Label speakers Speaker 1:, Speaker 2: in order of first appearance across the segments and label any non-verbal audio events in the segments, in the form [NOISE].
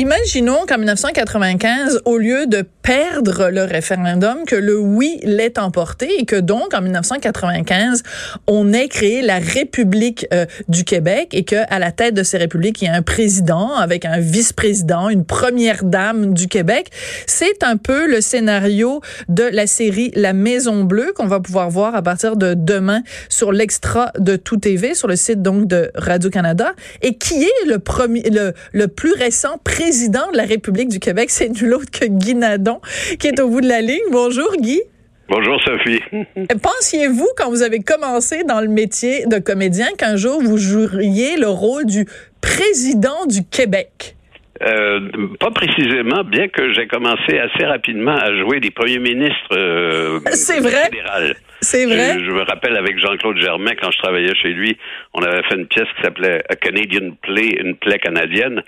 Speaker 1: Imaginons qu'en 1995, au lieu de perdre le référendum, que le oui l'ait emporté et que donc en 1995, on ait créé la République euh, du Québec et que à la tête de ces républiques, il y a un président avec un vice-président, une première dame du Québec. C'est un peu le scénario de la série La Maison Bleue qu'on va pouvoir voir à partir de demain sur l'extra de Tout TV sur le site donc de Radio-Canada et qui est le premier le, le plus récent président président de la République du Québec, c'est nul autre que Guy Nadon, qui est au bout de la ligne. Bonjour, Guy.
Speaker 2: Bonjour Sophie.
Speaker 1: Pensiez-vous, quand vous avez commencé dans le métier de comédien, qu'un jour vous joueriez le rôle du président du Québec?
Speaker 2: Euh, pas précisément, bien que j'ai commencé assez rapidement à jouer des premiers ministres euh, [LAUGHS]
Speaker 1: C'est vrai? C'est vrai?
Speaker 2: Je, me rappelle avec Jean-Claude Germain, quand je travaillais chez lui, on avait fait une pièce qui s'appelait A Canadian Play, une plaie canadienne.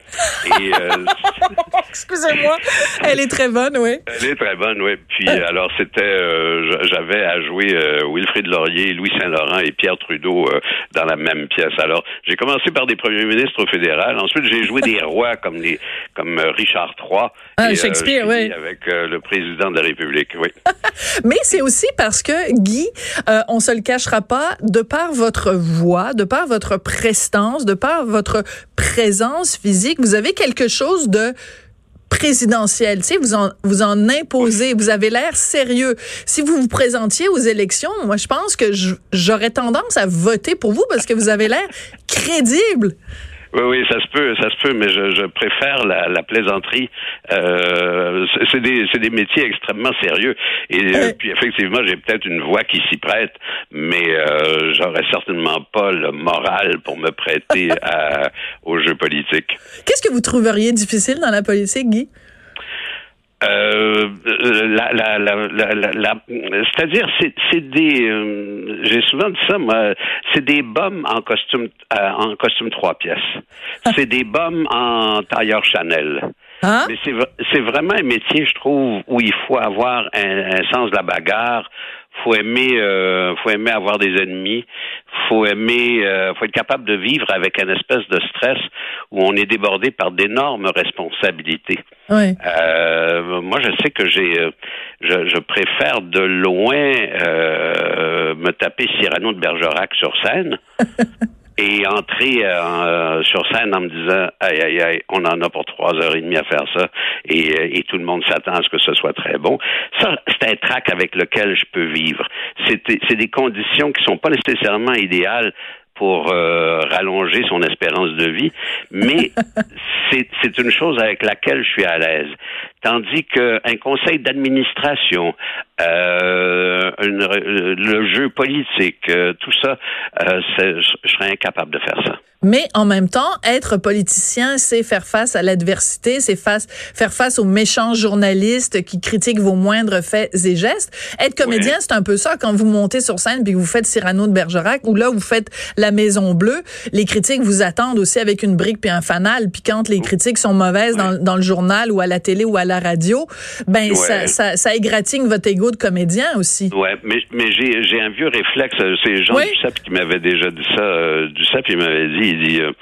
Speaker 1: Euh, [LAUGHS] Excusez-moi, elle est très bonne, oui.
Speaker 2: Elle est très bonne, oui. Puis euh. alors c'était, euh, j'avais à jouer Wilfrid Laurier, Louis Saint-Laurent et Pierre Trudeau dans la même pièce. Alors j'ai commencé par des premiers ministres au fédéral. Ensuite j'ai joué des [LAUGHS] rois comme les, comme Richard III.
Speaker 1: Ah, Shakespeare, oui.
Speaker 2: Avec le président de la République, oui. [LAUGHS]
Speaker 1: Mais c'est aussi parce que Guy euh, on se le cachera pas, de par votre voix, de par votre prestance, de par votre présence physique, vous avez quelque chose de présidentiel. Tu sais, vous en, vous en imposez, vous avez l'air sérieux. Si vous vous présentiez aux élections, moi, je pense que j'aurais tendance à voter pour vous parce que vous avez l'air crédible.
Speaker 2: Oui, oui, ça se peut, ça se peut, mais je, je préfère la, la plaisanterie. Euh, c'est des, des métiers extrêmement sérieux. Et euh, puis effectivement, j'ai peut-être une voix qui s'y prête, mais euh, j'aurais certainement pas le moral pour me prêter [LAUGHS] à, aux jeux politiques.
Speaker 1: Qu'est-ce que vous trouveriez difficile dans la politique, Guy?
Speaker 2: Euh, la, la, la, la c'est-à-dire, c'est des, euh, j'ai souvent dit ça, moi, c'est des bombes en costume, euh, en costume trois pièces. [LAUGHS] C'est des bombes en tailleur Chanel. Hein? Mais c'est vraiment un métier, je trouve, où il faut avoir un, un sens de la bagarre, faut aimer euh, faut aimer avoir des ennemis. Faut aimer euh, faut être capable de vivre avec un espèce de stress où on est débordé par d'énormes responsabilités. Euh, moi je sais que j'ai euh, je, je, préfère de loin euh, me taper Cyrano de Bergerac sur scène [LAUGHS] et entrer euh, sur scène en me disant aïe aïe aïe, on en a pour trois heures et demie à faire ça et, euh, et tout le monde s'attend à ce que ce soit très bon. Ça, c'est un trac avec lequel je peux vivre. C'est des conditions qui sont pas nécessairement idéales pour euh, rallonger son espérance de vie, mais [LAUGHS] c'est une chose avec laquelle je suis à l'aise. Tandis qu'un conseil d'administration, euh, le jeu politique, euh, tout ça, euh, je serais incapable de faire ça.
Speaker 1: Mais en même temps, être politicien, c'est faire face à l'adversité, c'est face, faire face aux méchants journalistes qui critiquent vos moindres faits et gestes. Être comédien, c'est un peu ça. Quand vous montez sur scène puis que vous faites Cyrano de Bergerac ou là vous faites La Maison Bleue, les critiques vous attendent aussi avec une brique puis un fanal. Puis quand les critiques sont mauvaises dans, dans, le journal ou à la télé ou à la radio, ben ça, ça, ça, égratigne votre ego de comédien aussi.
Speaker 2: Ouais, mais, mais j'ai un vieux réflexe. C'est Jean oui. Duceppe qui m'avait déjà dit ça. Euh, Duceppe, il m'avait dit il dit euh,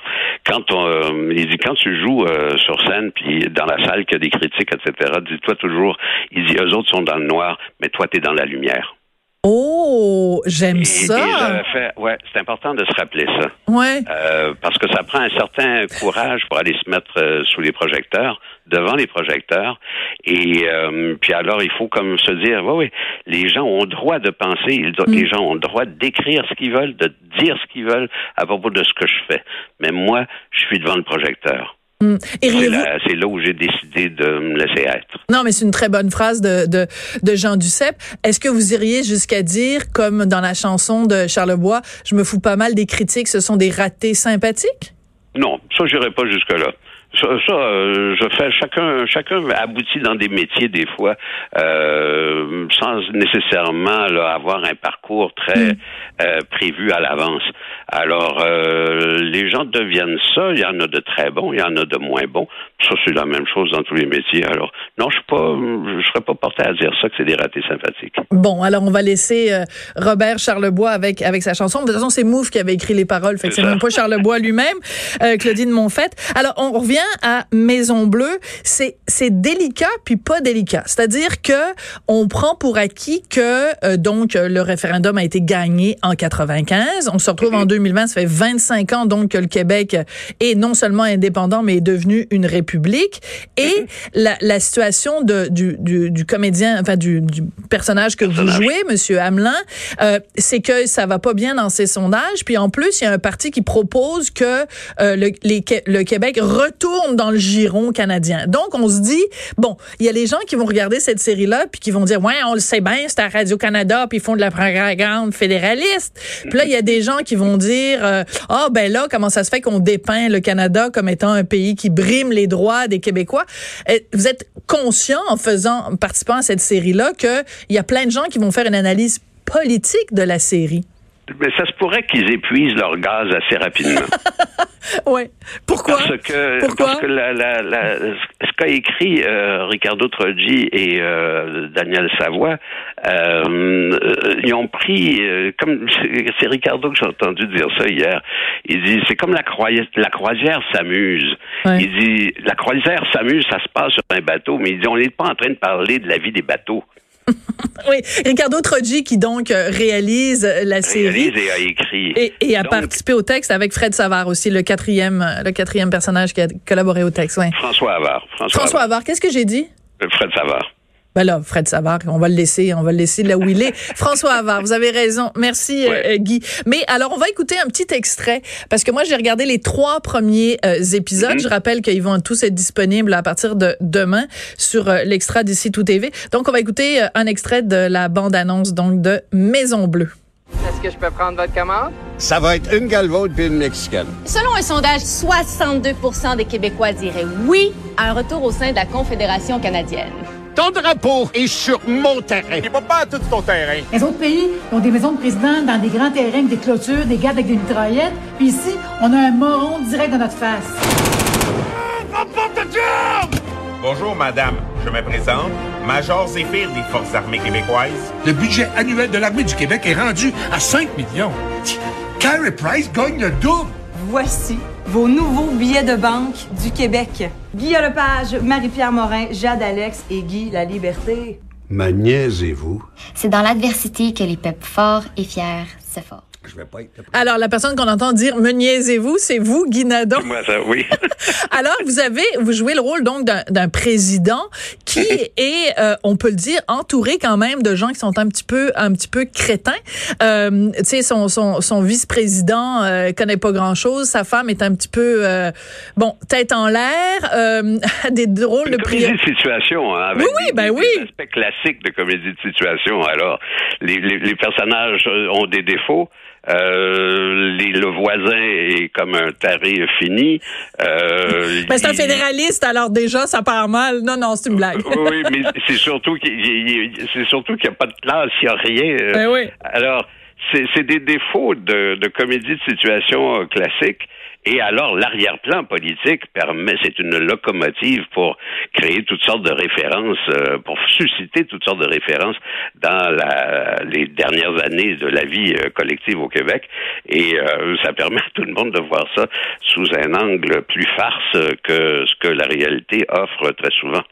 Speaker 2: quand on, euh, il dit quand tu joues euh, sur scène puis dans la salle qu'il y a des critiques etc. Dis-toi toujours, il dit eux autres sont dans le noir, mais toi tu es dans la lumière.
Speaker 1: Oh, j'aime ça.
Speaker 2: ouais, c'est important de se rappeler ça.
Speaker 1: Ouais.
Speaker 2: Euh, parce que ça prend un certain courage pour aller se mettre euh, sous les projecteurs, devant les projecteurs. Et euh, puis alors, il faut comme se dire, oui, oui, les gens ont le droit de penser, mm. les gens ont le droit d'écrire ce qu'ils veulent, de dire ce qu'ils veulent à propos de ce que je fais. Mais moi, je suis devant le projecteur.
Speaker 1: Mm.
Speaker 2: C'est là, où j'ai décidé de me laisser être.
Speaker 1: Non, mais c'est une très bonne phrase de, de, de Jean Duceppe. Est-ce que vous iriez jusqu'à dire, comme dans la chanson de Charlebois, je me fous pas mal des critiques, ce sont des ratés sympathiques?
Speaker 2: Non, ça, j'irai pas jusque-là. Ça, euh, je fais chacun, chacun aboutit dans des métiers des fois euh, sans nécessairement avoir un parcours très mm. euh, prévu à l'avance. Alors, les gens deviennent ça. Il y en a de très bons, il y en a de moins bons. Ça, c'est la même chose dans tous les métiers. Alors, non, je suis pas, je serais pas porté à dire ça que c'est des ratés sympathiques.
Speaker 1: Bon, alors on va laisser Robert Charlebois avec avec sa chanson. De toute façon, c'est Mouf qui avait écrit les paroles, fait que c'est même pas Charlebois lui-même. Claudine Monfette. Alors, on revient à Maison Bleue, c'est c'est délicat puis pas délicat. C'est-à-dire que on prend pour acquis que euh, donc le référendum a été gagné en 95. On se retrouve en 2020, ça fait 25 ans donc que le Québec est non seulement indépendant mais est devenu une république. Et la, la situation de, du, du, du, comédien, enfin du, du personnage que vous jouez, Monsieur Hamelin, euh, c'est que ça va pas bien dans ses sondages. Puis en plus, il y a un parti qui propose que euh, le, les, le Québec retourne dans le giron canadien. Donc, on se dit, bon, il y a les gens qui vont regarder cette série-là puis qui vont dire, ouais, on le sait bien, c'est à Radio-Canada puis ils font de la propagande fédéraliste. Puis là, il y a des gens qui vont dire, euh, ah, oh, ben là, comment ça se fait qu'on dépeint le Canada comme étant un pays qui brime les droits des Québécois? Euh, vous êtes conscient en faisant, en participant à cette série-là, qu'il y a plein de gens qui vont faire une analyse politique de la série.
Speaker 2: Mais ça se pourrait qu'ils épuisent leur gaz assez rapidement. [LAUGHS]
Speaker 1: oui. Pourquoi?
Speaker 2: Parce que, Parce que la, la, la, ce qu'a écrit euh, Ricardo Troggi et euh, Daniel Savoie, euh, ils ont pris, comme c'est Ricardo que j'ai entendu dire ça hier, il dit, c'est comme la, croisière, la croisière s'amuse. Il dit, la croisière s'amuse, ça se passe sur un bateau, mais il dit, on n'est pas en train de parler de la vie des bateaux. [LAUGHS]
Speaker 1: oui, Ricardo Troggi qui donc euh, réalise euh, la série
Speaker 2: et a écrit
Speaker 1: et, a participé au texte avec Fred Savard aussi, le quatrième, euh, le quatrième personnage qui a collaboré au texte.
Speaker 2: François Havard.
Speaker 1: François, François Havard. Qu'est-ce que j'ai dit?
Speaker 2: Fred Savard.
Speaker 1: Ben là, Fred Savard, on va le laisser, on va le laisser là où il est. [LAUGHS] François Havard, vous avez raison. Merci, euh, Guy. Mais alors, on va écouter un petit extrait parce que moi, j'ai regardé les trois premiers euh, épisodes. Mhm. Je rappelle qu'ils vont tous être disponibles à partir de demain sur euh, l'extra d'ici tout TV. Donc, on va écouter un extrait de la bande-annonce donc de Maison Bleue.
Speaker 3: Est-ce que je peux prendre votre commande?
Speaker 4: Ça va être une galvaude puis une mexicaine.
Speaker 5: Selon un sondage, 62 des Québécois diraient oui à un retour au sein de la Confédération canadienne.
Speaker 4: Ton drapeau est sur mon terrain.
Speaker 6: Il pas tout ton terrain.
Speaker 7: Les autres pays ont des maisons de président dans des grands terrains, des clôtures, des gardes avec des mitraillettes. Puis ici, on a un moron direct dans notre face.
Speaker 6: Bonjour, madame. Je me présente. Major Zéphyr des Forces armées québécoises.
Speaker 8: Le budget annuel de l'armée du Québec est rendu à 5 millions. Carey Price gagne le double.
Speaker 9: Voici vos nouveaux billets de banque du Québec. Guy Lepage, Marie-Pierre Morin, Jade Alex et Guy La Liberté.
Speaker 4: Ma niaisez-vous?
Speaker 10: C'est dans l'adversité que les peuples forts et fiers se forment.
Speaker 1: Alors, la personne qu'on entend dire me niaisez-vous, c'est vous, Guy Nadon.
Speaker 2: Moi, ça, oui. [LAUGHS]
Speaker 1: Alors, vous avez, vous jouez le rôle donc d'un président qui [LAUGHS] est, euh, on peut le dire, entouré quand même de gens qui sont un petit peu, un petit peu crétins. Euh, tu sais, son, son, son vice-président euh, connaît pas grand-chose. Sa femme est un petit peu, euh, bon, tête en l'air, euh, [LAUGHS] des drôles
Speaker 2: de
Speaker 1: prières.
Speaker 2: Comédie de situation, hein, avec
Speaker 1: oui, oui, ben oui.
Speaker 2: Des aspects classiques de comédie de situation. Alors, les, les, les personnages ont des défauts. Euh, le voisin est comme un taré fini.
Speaker 1: Euh, mais c'est un fédéraliste, alors déjà, ça part mal. Non, non, c'est une blague.
Speaker 2: oui, mais c'est surtout qu'il c'est surtout qu'il n'y a pas de classe, il n'y a rien.
Speaker 1: Ben oui.
Speaker 2: Alors, c'est des défauts de, de comédie de situation classique. Et alors, l'arrière-plan politique permet, c'est une locomotive pour créer toutes sortes de références, euh, pour susciter toutes sortes de références dans la, les dernières années de la vie euh, collective au Québec. Et euh, ça permet à tout le monde de voir ça sous un angle plus farce que ce que la réalité offre très souvent.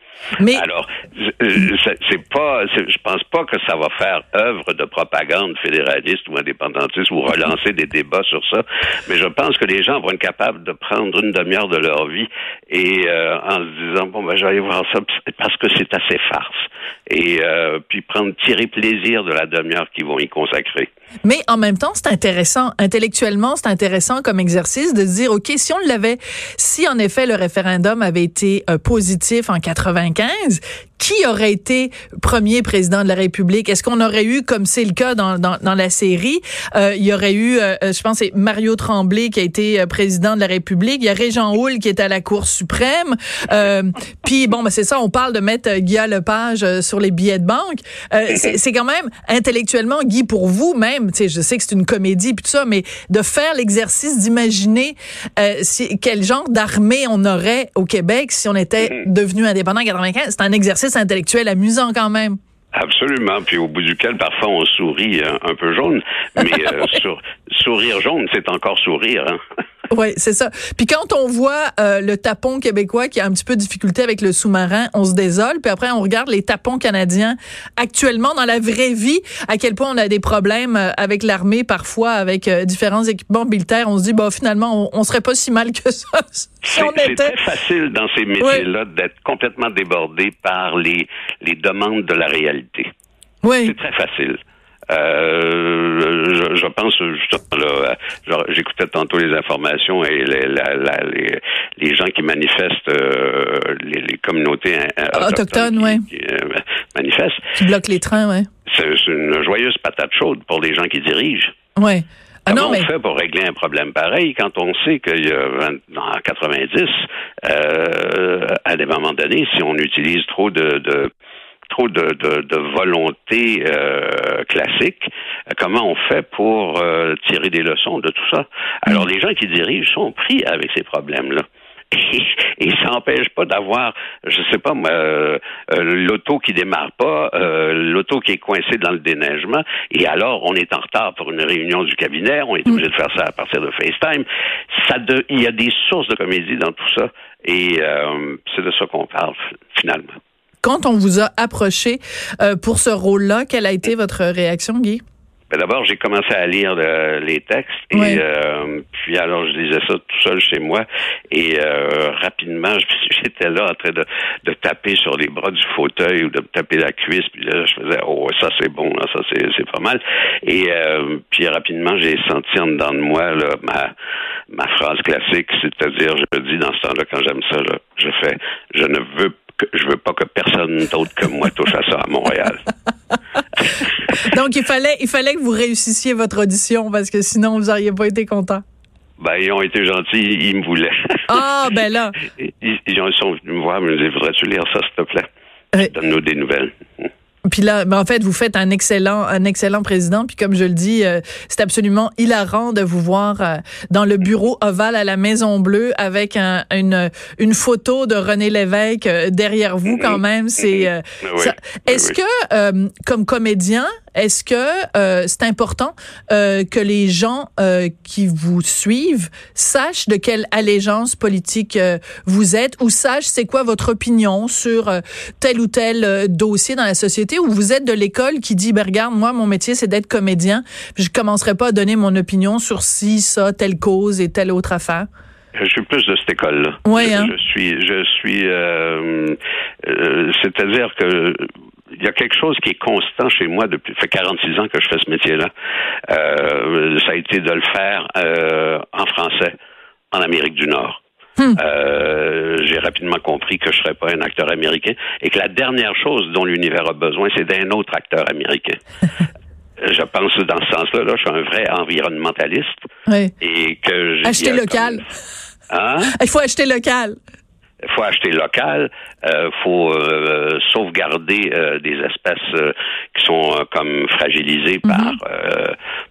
Speaker 2: Mais alors, c'est pas, je pense pas que ça va faire œuvre de propagande fédéraliste ou indépendantiste ou relancer des débats sur ça. Mais je pense que les gens vont capables de prendre une demi-heure de leur vie et euh, en se disant bon ben je vais aller voir ça parce que c'est assez farce. et euh, puis prendre tirer plaisir de la demi-heure qu'ils vont y consacrer.
Speaker 1: Mais en même temps, c'est intéressant. Intellectuellement, c'est intéressant comme exercice de se dire, OK, si on l'avait, si en effet le référendum avait été euh, positif en 95, qui aurait été premier président de la République? Est-ce qu'on aurait eu, comme c'est le cas dans, dans, dans la série, euh, il y aurait eu, euh, je pense, c'est Mario Tremblay qui a été euh, président de la République, il y a Régent Houle qui est à la Cour suprême, puis bon, ben c'est ça, on parle de mettre Guy Lepage sur les billets de banque. c'est quand même intellectuellement, Guy, pour vous même, tu sais, je sais que c'est une comédie puis tout ça, mais de faire l'exercice d'imaginer si, quel genre d'armée on aurait au Québec si on était mm-hmm. devenu indépendant en 95, c'est un exercice intellectuel amusant quand même.
Speaker 2: Absolument. Puis au bout duquel, parfois, on sourit un, peu jaune. Mais euh, [LAUGHS] sourire jaune, c'est encore sourire. Hein? [LAUGHS]
Speaker 1: Oui, c'est ça. Puis quand on voit euh, le tapon québécois qui a un petit peu de difficulté avec le sous-marin, on se désole. Puis après, on regarde les tapons canadiens actuellement dans la vraie vie, à quel point on a des problèmes euh, avec l'armée, parfois avec euh, différents équipements militaires. On se dit, bah finalement, on, on serait pas si mal que ça. [LAUGHS]
Speaker 2: Si c'est très facile dans ces métiers-là d'être complètement débordé par les, les demandes de la réalité.
Speaker 1: Oui.
Speaker 2: C'est très facile. Euh, je, pense justement là, j'écoutais tantôt les informations et les, les, les gens qui manifestent, euh, les, communautés
Speaker 1: autochtones, ouais.
Speaker 2: qui, euh, manifestent.
Speaker 1: Qui bloquent les trains, ouais.
Speaker 2: C'est une joyeuse patate chaude pour les gens qui dirigent.
Speaker 1: Ouais.
Speaker 2: Ah Comment on fait pour régler un problème pareil quand on sait qu'il y a en 90, euh, à des moments donnés, si on utilise trop de, de trop de, de, de volonté euh, classique. Comment on fait pour euh, tirer des leçons de tout ça? Alors, mm. les gens qui dirigent sont pris avec ces problèmes-là. [LAUGHS] Et, ça n'empêche pas d'avoir, je sais pas, euh, l'auto qui démarre pas, l'auto qui est coincée dans le déneigement, et alors on est en retard pour une réunion du cabinet, on est mm. obligé de faire ça à partir de FaceTime. Ça il y a des sources de comédie dans tout ça, et c'est de ça qu'on parle finalement.
Speaker 1: Quand on vous a approché euh, pour ce rôle-là, quelle a été votre réaction, Guy?
Speaker 2: Ben d'abord, j'ai commencé à lire les textes et euh, puis alors je lisais ça tout seul chez moi et euh, rapidement [LAUGHS] j'étais là en train de, de, taper sur les bras du fauteuil ou de taper la cuisse puis là je faisais oh ça c'est bon là ça c'est pas mal et euh, puis rapidement j'ai senti en dedans de moi là ma ma phrase classique c'est-à-dire je dis dans ce temps-là quand j'aime ça là je fais je ne veux je veux pas que personne d'autre que moi touche à ça à Montréal. [LAUGHS]
Speaker 1: Donc il fallait il fallait que vous réussissiez votre audition parce que sinon vous n'auriez pas été content.
Speaker 2: Ben, ils ont été gentils, ils me voulaient.
Speaker 1: Ah, ben là. [LAUGHS]
Speaker 2: Ils, ils, sont venus me voir, me disaient, voudrais-tu lire ça, s'il te plaît? Donne-nous des nouvelles.
Speaker 1: Puis là, ben en fait, vous faites un excellent, un excellent président. Puis comme je le dis, euh, c'est absolument hilarant de vous voir euh, dans le bureau ovale à la Maison Bleue avec un, une, une photo de René Lévesque euh, derrière vous. Quand même, c'est. Est-ce que, comme comédien, est-ce que euh, c'est important euh, que les gens euh, qui vous suivent sachent de quelle allégeance politique vous êtes ou sachent c'est quoi votre opinion sur tel ou tel dossier dans la société ou vous êtes de l'école qui dit ben regarde moi mon métier c'est d'être comédien, je commencerai pas à donner mon opinion sur si ça telle cause et telle autre affaire?
Speaker 2: Je suis plus de cette école-là.
Speaker 1: Oui, hein?
Speaker 2: je, suis, je suis, c'est-à-dire que il y a quelque chose qui est constant chez moi depuis fait 46 ans que je fais ce métier-là. Euh, ça a été de le faire euh, en français en Amérique du Nord. Hmm. Euh, j'ai rapidement compris que je serais pas un acteur américain et que la dernière chose dont l'univers a besoin, c'est d'un autre acteur américain. [LAUGHS] je pense dans ce sens-là, là, je suis un vrai environnementaliste.
Speaker 1: Oui.
Speaker 2: Et que
Speaker 1: acheter local.
Speaker 2: Hein?
Speaker 1: Il faut acheter local
Speaker 2: il faut acheter local, euh, faut euh, sauvegarder euh, des espèces euh, qui sont comme fragilisées par mhm.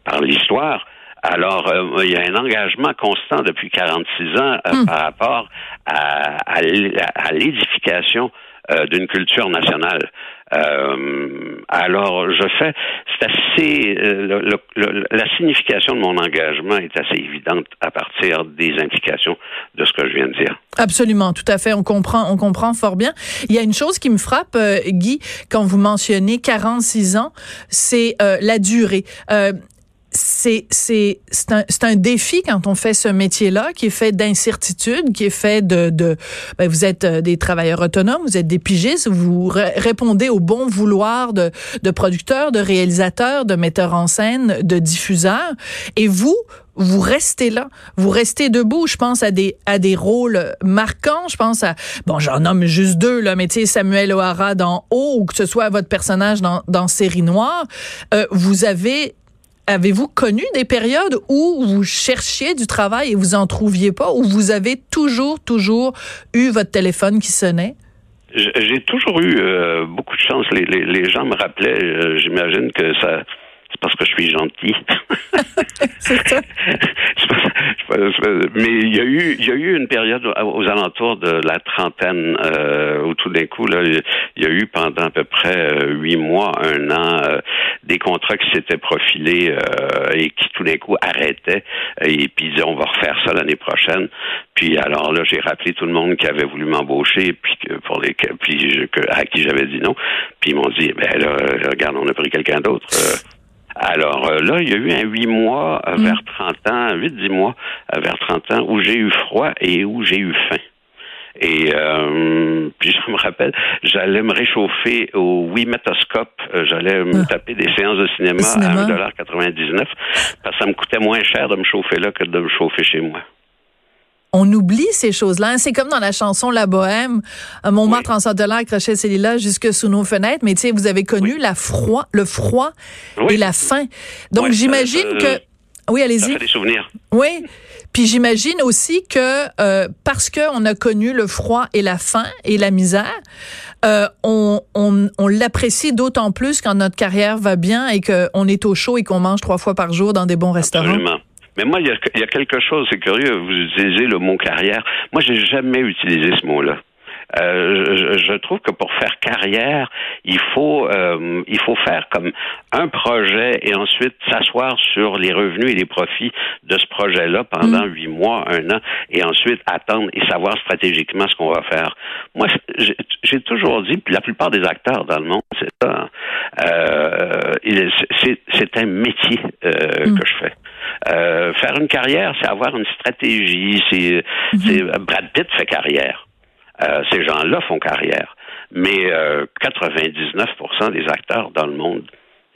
Speaker 2: par l'histoire. Alors, il y a un engagement constant depuis 46 ans hmm. par rapport à, à l'édification d'une culture nationale. Euh, alors, je fais, c'est assez, euh, la signification de mon engagement est assez évidente à partir des indications de ce que je viens de dire.
Speaker 1: Absolument, tout à fait. On comprend, on comprend fort bien. Il y a une chose qui me frappe, euh, Guy, quand vous mentionnez 46 ans, c'est la durée c'est c'est c'est un, un défi quand on fait ce métier-là qui est fait d'incertitude, qui est fait de de ben, vous êtes euh, des travailleurs autonomes, vous êtes des pigistes, vous répondez au bon vouloir de de producteurs, de réalisateurs, de metteurs en scène, de diffuseurs et vous vous restez là, vous restez debout. Je pense à des à des rôles marquants. Je pense à bon, j'en nomme juste deux là, mais tu sais Samuel O'Hara dans Haut ou que ce soit votre personnage dans dans Série Noire. Euh, vous avez Avez-vous connu des périodes où vous cherchiez du travail et vous en trouviez pas, où vous avez toujours, toujours eu votre téléphone qui sonnait?
Speaker 2: J'ai toujours eu euh, beaucoup de chance. Les gens me rappelaient, euh, j'imagine que ça parce que je suis gentil. [LAUGHS] c'est [LAUGHS] ça. Mais il y a eu, il y a eu une période aux alentours de la trentaine euh, où tout d'un coup, là, il y a eu pendant à peu près euh, huit mois, un an, euh, des contrats qui s'étaient profilés euh, et qui tout d'un coup arrêtaient et puis disaient on va refaire ça l'année prochaine. Puis alors là, j'ai rappelé tout le monde qui avait voulu m'embaucher, puis que pour les, puis que, à qui j'avais dit non. Puis ils m'ont dit, ben là, regarde, on a pris quelqu'un d'autre. Alors euh, là, il y a eu un huit mois euh, mm. vers 30 ans, huit, dix mois euh, vers 30 ans où j'ai eu froid et où j'ai eu faim. Et euh, puis je me rappelle, j'allais me réchauffer au oui métoscope, j'allais me ah. taper des séances de cinéma, cinéma. à 1,99$ parce que ça me coûtait moins cher de me chauffer là que de me chauffer chez moi
Speaker 1: on oublie ces choses-là. C'est comme dans la chanson La Bohème, Montmartre oui. en l'air, accrochait ses lilas jusque sous nos fenêtres. Mais tu sais, vous avez connu la froid, le froid et la faim. Donc j'imagine que oui, allez-y.
Speaker 2: des souvenirs.
Speaker 1: Oui. Puis j'imagine aussi que euh, parce qu'on a connu le froid et la faim et la misère, euh, on, on, on l'apprécie d'autant plus quand notre carrière va bien et qu'on est au chaud et qu'on mange trois fois par jour dans des bons restaurants.
Speaker 2: Absolument. Mais moi, il y a, il y a quelque chose, c'est curieux, vous utilisez le mot carrière. Moi, j'ai jamais utilisé ce mot-là. Euh, je, je, trouve que pour faire carrière, il faut euh, il faut faire comme un projet et ensuite s'asseoir sur les revenus et les profits de ce projet-là pendant mm. huit mois, un an, et ensuite attendre et savoir stratégiquement ce qu'on va faire. Moi, j'ai toujours dit, puis la plupart des acteurs dans le monde, c'est ça. Euh, c'est un métier euh, mm. que je fais. Euh, faire une carrière, c'est avoir une stratégie. C'est mm-hmm. Brad Pitt fait carrière. Euh, ces gens-là font carrière. Mais 99% euh, des acteurs dans le monde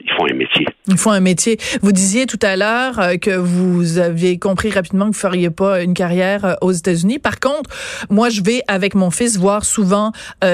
Speaker 2: ils font un métier.
Speaker 1: Ils font un métier. Vous disiez tout à l'heure euh, que vous aviez compris rapidement que vous feriez pas une carrière aux États-Unis. Par contre, moi, je vais avec mon fils voir souvent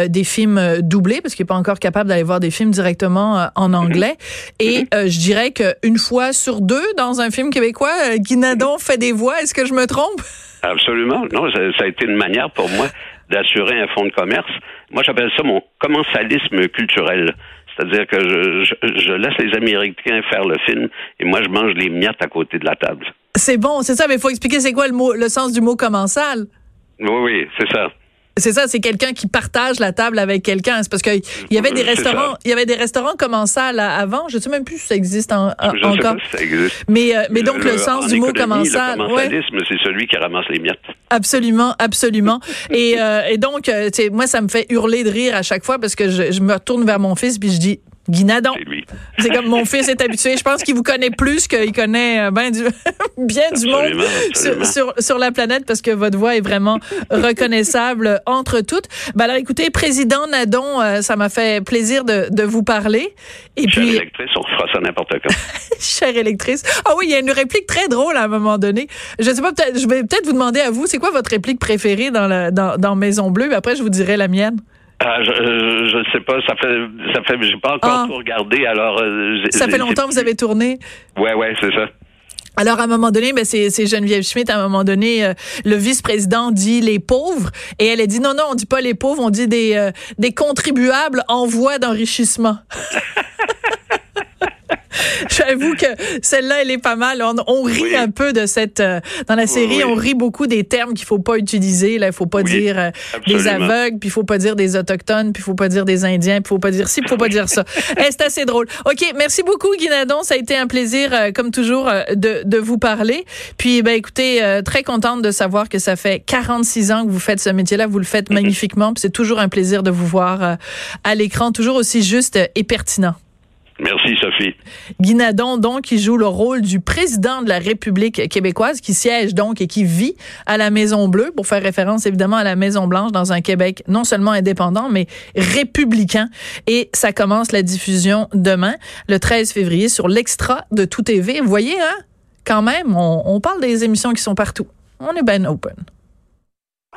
Speaker 1: des films doublés parce qu'il est pas encore capable d'aller voir des films directement en mhm. anglais. Et mhm. je dirais qu'une fois sur deux dans un film québécois, Guinadon fait des voix. Est-ce que je me trompe?
Speaker 2: Absolument. Non, ça, ça, a été une manière pour moi d'assurer un fonds de commerce. Moi, j'appelle ça mon commensalisme culturel. C'est-à-dire que je, je, laisse les Américains faire le film et moi, je mange les miettes à côté de la table.
Speaker 1: C'est bon, c'est ça, mais il faut expliquer c'est quoi le, mot, le sens du mot commensal.
Speaker 2: Oui, oui, c'est ça.
Speaker 1: C'est ça, c'est quelqu'un qui partage la table avec quelqu'un. C'est parce qu'il y avait des restaurants, il y avait des restaurants commensal avant. Je ne sais même plus si ça existe en,
Speaker 2: je
Speaker 1: encore. Sais
Speaker 2: pas si ça existe.
Speaker 1: Mais, euh, mais donc le, sens du mot commensal.
Speaker 2: Le commensalisme, c'est celui qui ramasse les miettes.
Speaker 1: Absolument, absolument. et, euh, et donc, euh, moi, ça me fait hurler de rire à chaque fois parce que je, je me retourne vers mon fils puis je dis Guinadon. C'est comme mon fils est habitué. Je pense qu'il vous connaît plus qu'il connaît euh, ben du, [LAUGHS] bien du monde Sur, sur, la planète parce que votre voix est vraiment reconnaissable entre toutes. Ben alors écoutez, Président Nadon, euh, ça m'a fait plaisir de, de vous parler.
Speaker 2: Et Chère puis... électrice, on fera ça n'importe quand. [LAUGHS]
Speaker 1: Chère électrice. Ah oui, il y a une réplique très drôle à un moment donné. Je sais pas, peut-être, je vais peut-être vous demander à vous, c'est quoi votre réplique préférée dans, la, dans, dans Maison Bleue? Après, je vous dirai la mienne.
Speaker 2: Ah, je ne sais pas, ça fait ça fait j'ai pas encore ah. tout regardé alors euh,
Speaker 1: Ça fait longtemps que vous avez tourné?
Speaker 2: Ouais ouais, c'est ça.
Speaker 1: Alors, à un moment donné, ben, c'est, Geneviève Schmidt, à un moment donné, euh, le vice-président dit les pauvres, et elle a dit non, non, on dit pas les pauvres, on dit des, euh, des contribuables en voie d'enrichissement. [LAUGHS] [LAUGHS] J'avoue que celle-là, elle est pas mal. On, rit un peu de cette euh, dans la série, on rit beaucoup des termes qu'il faut pas utiliser. Là, il faut pas dire euh, des aveugles, puis il faut pas dire des autochtones, puis il faut pas dire des Indiens, puis il faut pas dire ci, puis faut pas dire ça. [LAUGHS] Eh, c'est assez drôle. Ok, merci beaucoup, Guinadon. Ça a été un plaisir, euh, comme toujours, de, de vous parler. Puis, ben, écoutez, très contente de savoir que ça fait 46 ans que vous faites ce métier-là. Vous le faites mhm. magnifiquement. Puis c'est toujours un plaisir de vous voir à l'écran, toujours aussi juste et pertinent.
Speaker 2: Merci, Sophie.
Speaker 1: Guy Nadon, donc, qui joue le rôle du président de la République québécoise, qui siège donc et qui vit à la Maison Bleue, pour faire référence évidemment à la Maison Blanche dans un Québec non seulement indépendant, mais républicain. Et ça commence la diffusion demain, le 13 février, sur l'extra de Tout TV. Vous voyez, hein? Quand même, on, on parle des émissions qui sont partout. On est ben open.